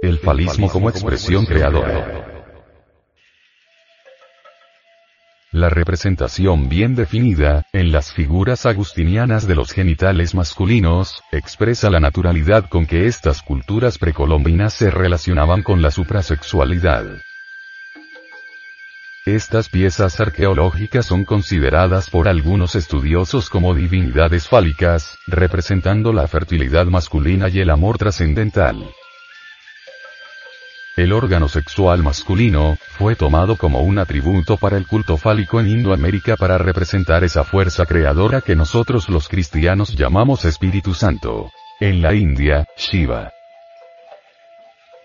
El falismo como expresión creadora. La representación bien definida, en las figuras agustinianas de los genitales masculinos, expresa la naturalidad con que estas culturas precolombinas se relacionaban con la suprasexualidad. Estas piezas arqueológicas son consideradas por algunos estudiosos como divinidades fálicas, representando la fertilidad masculina y el amor trascendental. El órgano sexual masculino, fue tomado como un atributo para el culto fálico en Indoamérica para representar esa fuerza creadora que nosotros los cristianos llamamos Espíritu Santo. En la India, Shiva.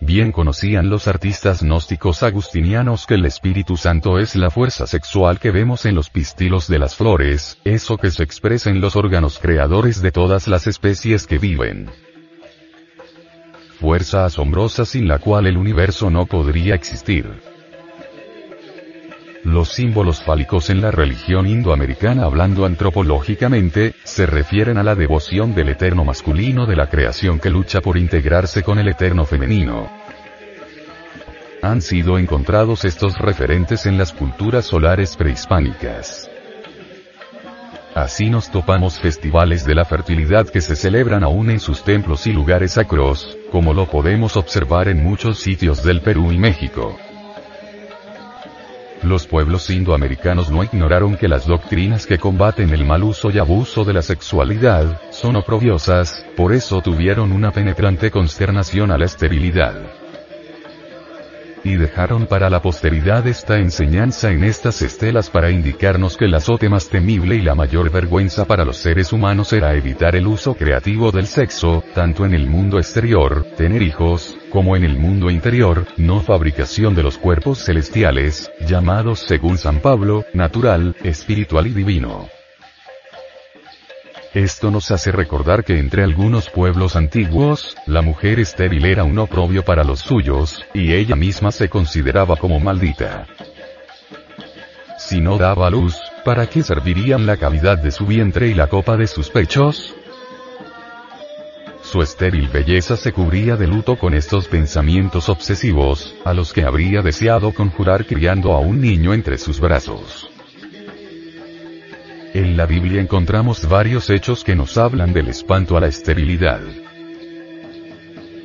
Bien conocían los artistas gnósticos agustinianos que el Espíritu Santo es la fuerza sexual que vemos en los pistilos de las flores, eso que se expresa en los órganos creadores de todas las especies que viven fuerza asombrosa sin la cual el universo no podría existir. Los símbolos fálicos en la religión indoamericana hablando antropológicamente, se refieren a la devoción del eterno masculino de la creación que lucha por integrarse con el eterno femenino. Han sido encontrados estos referentes en las culturas solares prehispánicas. Así nos topamos festivales de la fertilidad que se celebran aún en sus templos y lugares sacros, como lo podemos observar en muchos sitios del Perú y México. Los pueblos indoamericanos no ignoraron que las doctrinas que combaten el mal uso y abuso de la sexualidad, son oprobiosas, por eso tuvieron una penetrante consternación a la esterilidad y dejaron para la posteridad esta enseñanza en estas estelas para indicarnos que el azote más temible y la mayor vergüenza para los seres humanos era evitar el uso creativo del sexo, tanto en el mundo exterior, tener hijos, como en el mundo interior, no fabricación de los cuerpos celestiales, llamados según San Pablo, natural, espiritual y divino. Esto nos hace recordar que entre algunos pueblos antiguos, la mujer estéril era un oprobio para los suyos, y ella misma se consideraba como maldita. Si no daba luz, ¿para qué servirían la cavidad de su vientre y la copa de sus pechos? Su estéril belleza se cubría de luto con estos pensamientos obsesivos, a los que habría deseado conjurar criando a un niño entre sus brazos. En la Biblia encontramos varios hechos que nos hablan del espanto a la esterilidad.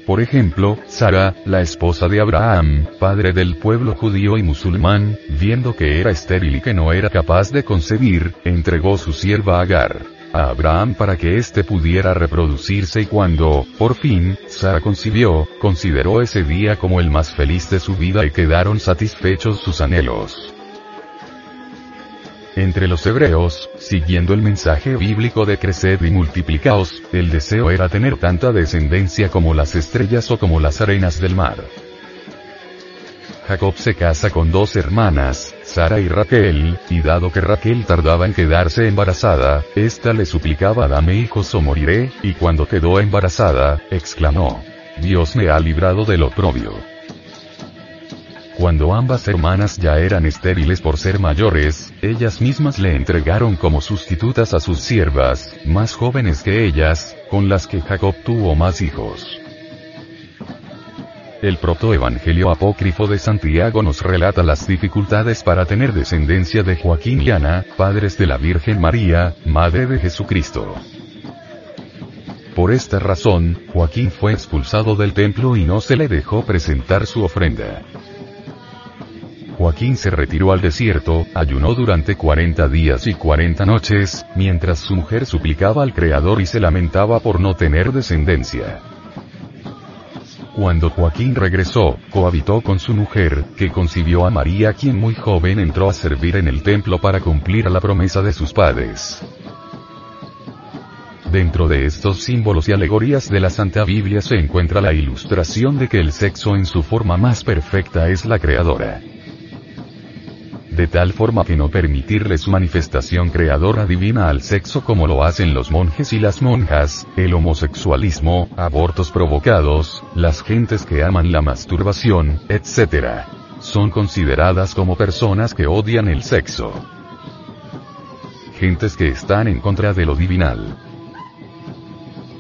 Por ejemplo, Sara, la esposa de Abraham, padre del pueblo judío y musulmán, viendo que era estéril y que no era capaz de concebir, entregó su sierva Agar a Abraham para que éste pudiera reproducirse y cuando, por fin, Sara concibió, consideró ese día como el más feliz de su vida y quedaron satisfechos sus anhelos. Entre los hebreos, siguiendo el mensaje bíblico de creced y multiplicaos, el deseo era tener tanta descendencia como las estrellas o como las arenas del mar. Jacob se casa con dos hermanas, Sara y Raquel, y dado que Raquel tardaba en quedarse embarazada, ésta le suplicaba dame hijos o moriré, y cuando quedó embarazada, exclamó, Dios me ha librado del oprobio. Cuando ambas hermanas ya eran estériles por ser mayores, ellas mismas le entregaron como sustitutas a sus siervas, más jóvenes que ellas, con las que Jacob tuvo más hijos. El protoevangelio apócrifo de Santiago nos relata las dificultades para tener descendencia de Joaquín y Ana, padres de la Virgen María, madre de Jesucristo. Por esta razón, Joaquín fue expulsado del templo y no se le dejó presentar su ofrenda. Joaquín se retiró al desierto, ayunó durante 40 días y 40 noches, mientras su mujer suplicaba al Creador y se lamentaba por no tener descendencia. Cuando Joaquín regresó, cohabitó con su mujer, que concibió a María quien muy joven entró a servir en el templo para cumplir la promesa de sus padres. Dentro de estos símbolos y alegorías de la Santa Biblia se encuentra la ilustración de que el sexo en su forma más perfecta es la creadora de tal forma que no permitirle su manifestación creadora divina al sexo como lo hacen los monjes y las monjas, el homosexualismo, abortos provocados, las gentes que aman la masturbación, etc. Son consideradas como personas que odian el sexo. Gentes que están en contra de lo divinal.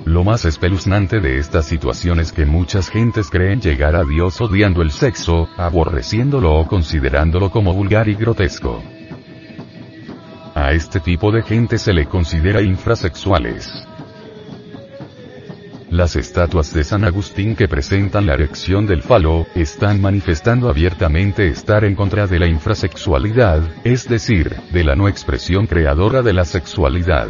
Lo más espeluznante de esta situación es que muchas gentes creen llegar a Dios odiando el sexo, aborreciéndolo o considerándolo como vulgar y grotesco. A este tipo de gente se le considera infrasexuales. Las estatuas de San Agustín que presentan la erección del falo, están manifestando abiertamente estar en contra de la infrasexualidad, es decir, de la no expresión creadora de la sexualidad.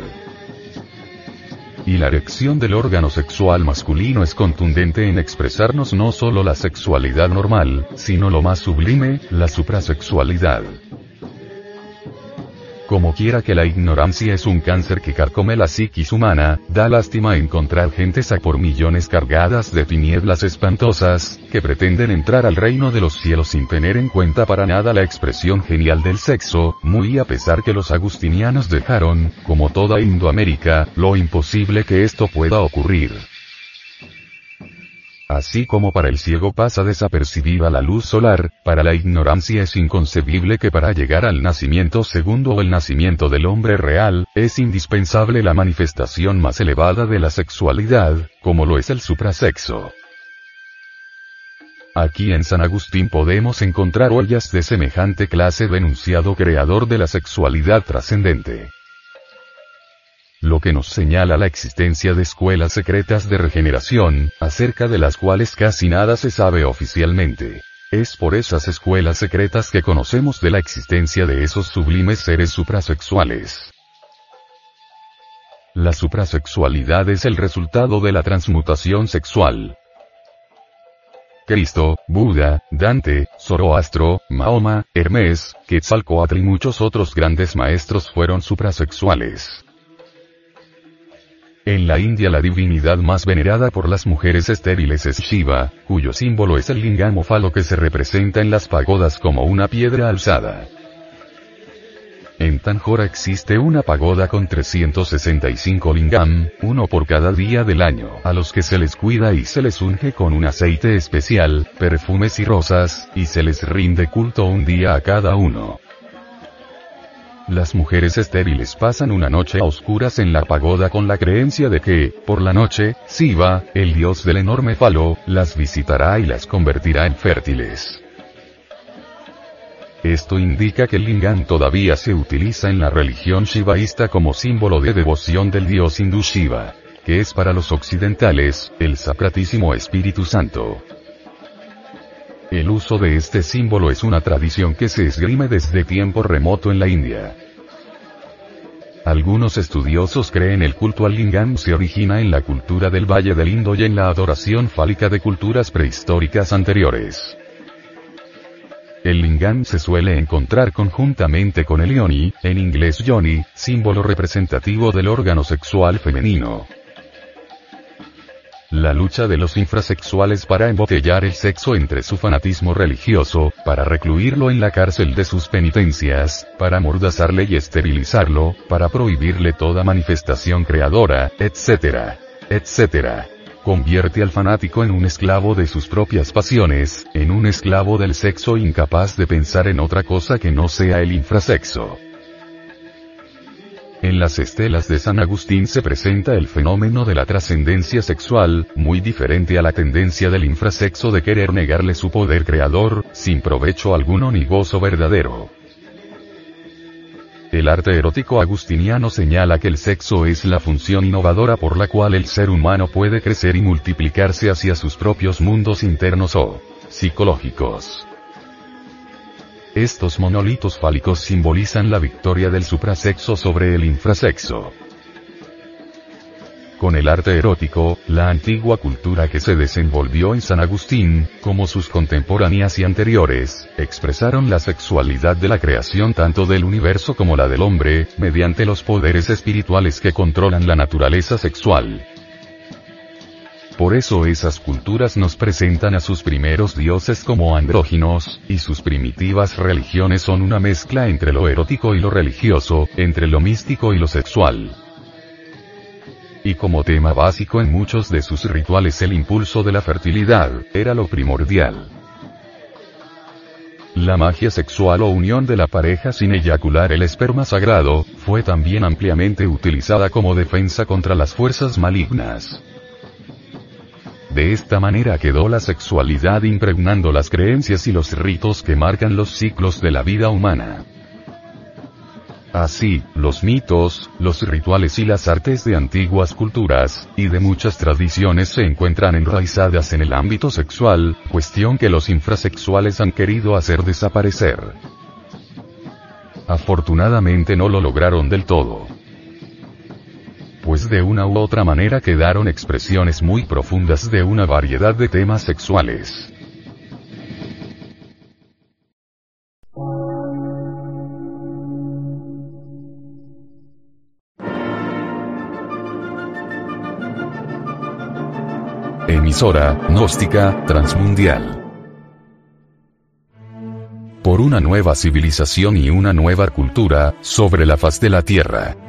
Y la erección del órgano sexual masculino es contundente en expresarnos no solo la sexualidad normal, sino lo más sublime, la suprasexualidad. Como quiera que la ignorancia es un cáncer que carcome la psiquis humana, da lástima encontrar gentes a por millones cargadas de tinieblas espantosas, que pretenden entrar al reino de los cielos sin tener en cuenta para nada la expresión genial del sexo, muy a pesar que los agustinianos dejaron, como toda Indoamérica, lo imposible que esto pueda ocurrir. Así como para el ciego pasa desapercibida la luz solar, para la ignorancia es inconcebible que para llegar al nacimiento segundo o el nacimiento del hombre real, es indispensable la manifestación más elevada de la sexualidad, como lo es el suprasexo. Aquí en San Agustín podemos encontrar huellas de semejante clase de enunciado creador de la sexualidad trascendente lo que nos señala la existencia de escuelas secretas de regeneración, acerca de las cuales casi nada se sabe oficialmente. Es por esas escuelas secretas que conocemos de la existencia de esos sublimes seres suprasexuales. La suprasexualidad es el resultado de la transmutación sexual. Cristo, Buda, Dante, Zoroastro, Mahoma, Hermes, Quetzalcoatl y muchos otros grandes maestros fueron suprasexuales. En la India la divinidad más venerada por las mujeres estériles es Shiva, cuyo símbolo es el lingam falo que se representa en las pagodas como una piedra alzada. En Tanjora existe una pagoda con 365 lingam, uno por cada día del año, a los que se les cuida y se les unge con un aceite especial, perfumes y rosas, y se les rinde culto un día a cada uno. Las mujeres estériles pasan una noche a oscuras en la pagoda con la creencia de que, por la noche, Siva, el dios del enorme falo, las visitará y las convertirá en fértiles. Esto indica que el lingam todavía se utiliza en la religión shivaísta como símbolo de devoción del dios hindú Shiva, que es para los occidentales, el Sacratísimo Espíritu Santo. El uso de este símbolo es una tradición que se esgrime desde tiempo remoto en la India. Algunos estudiosos creen el culto al lingam se origina en la cultura del Valle del Indo y en la adoración fálica de culturas prehistóricas anteriores. El lingam se suele encontrar conjuntamente con el yoni, en inglés yoni, símbolo representativo del órgano sexual femenino. La lucha de los infrasexuales para embotellar el sexo entre su fanatismo religioso, para recluirlo en la cárcel de sus penitencias, para amordazarle y esterilizarlo, para prohibirle toda manifestación creadora, etc. etc. Convierte al fanático en un esclavo de sus propias pasiones, en un esclavo del sexo incapaz de pensar en otra cosa que no sea el infrasexo. En las estelas de San Agustín se presenta el fenómeno de la trascendencia sexual, muy diferente a la tendencia del infrasexo de querer negarle su poder creador, sin provecho alguno ni gozo verdadero. El arte erótico agustiniano señala que el sexo es la función innovadora por la cual el ser humano puede crecer y multiplicarse hacia sus propios mundos internos o psicológicos. Estos monolitos fálicos simbolizan la victoria del suprasexo sobre el infrasexo. Con el arte erótico, la antigua cultura que se desenvolvió en San Agustín, como sus contemporáneas y anteriores, expresaron la sexualidad de la creación tanto del universo como la del hombre, mediante los poderes espirituales que controlan la naturaleza sexual. Por eso esas culturas nos presentan a sus primeros dioses como andróginos, y sus primitivas religiones son una mezcla entre lo erótico y lo religioso, entre lo místico y lo sexual. Y como tema básico en muchos de sus rituales el impulso de la fertilidad, era lo primordial. La magia sexual o unión de la pareja sin eyacular el esperma sagrado, fue también ampliamente utilizada como defensa contra las fuerzas malignas. De esta manera quedó la sexualidad impregnando las creencias y los ritos que marcan los ciclos de la vida humana. Así, los mitos, los rituales y las artes de antiguas culturas, y de muchas tradiciones se encuentran enraizadas en el ámbito sexual, cuestión que los infrasexuales han querido hacer desaparecer. Afortunadamente no lo lograron del todo. Pues de una u otra manera quedaron expresiones muy profundas de una variedad de temas sexuales. Emisora, gnóstica, transmundial. Por una nueva civilización y una nueva cultura, sobre la faz de la Tierra.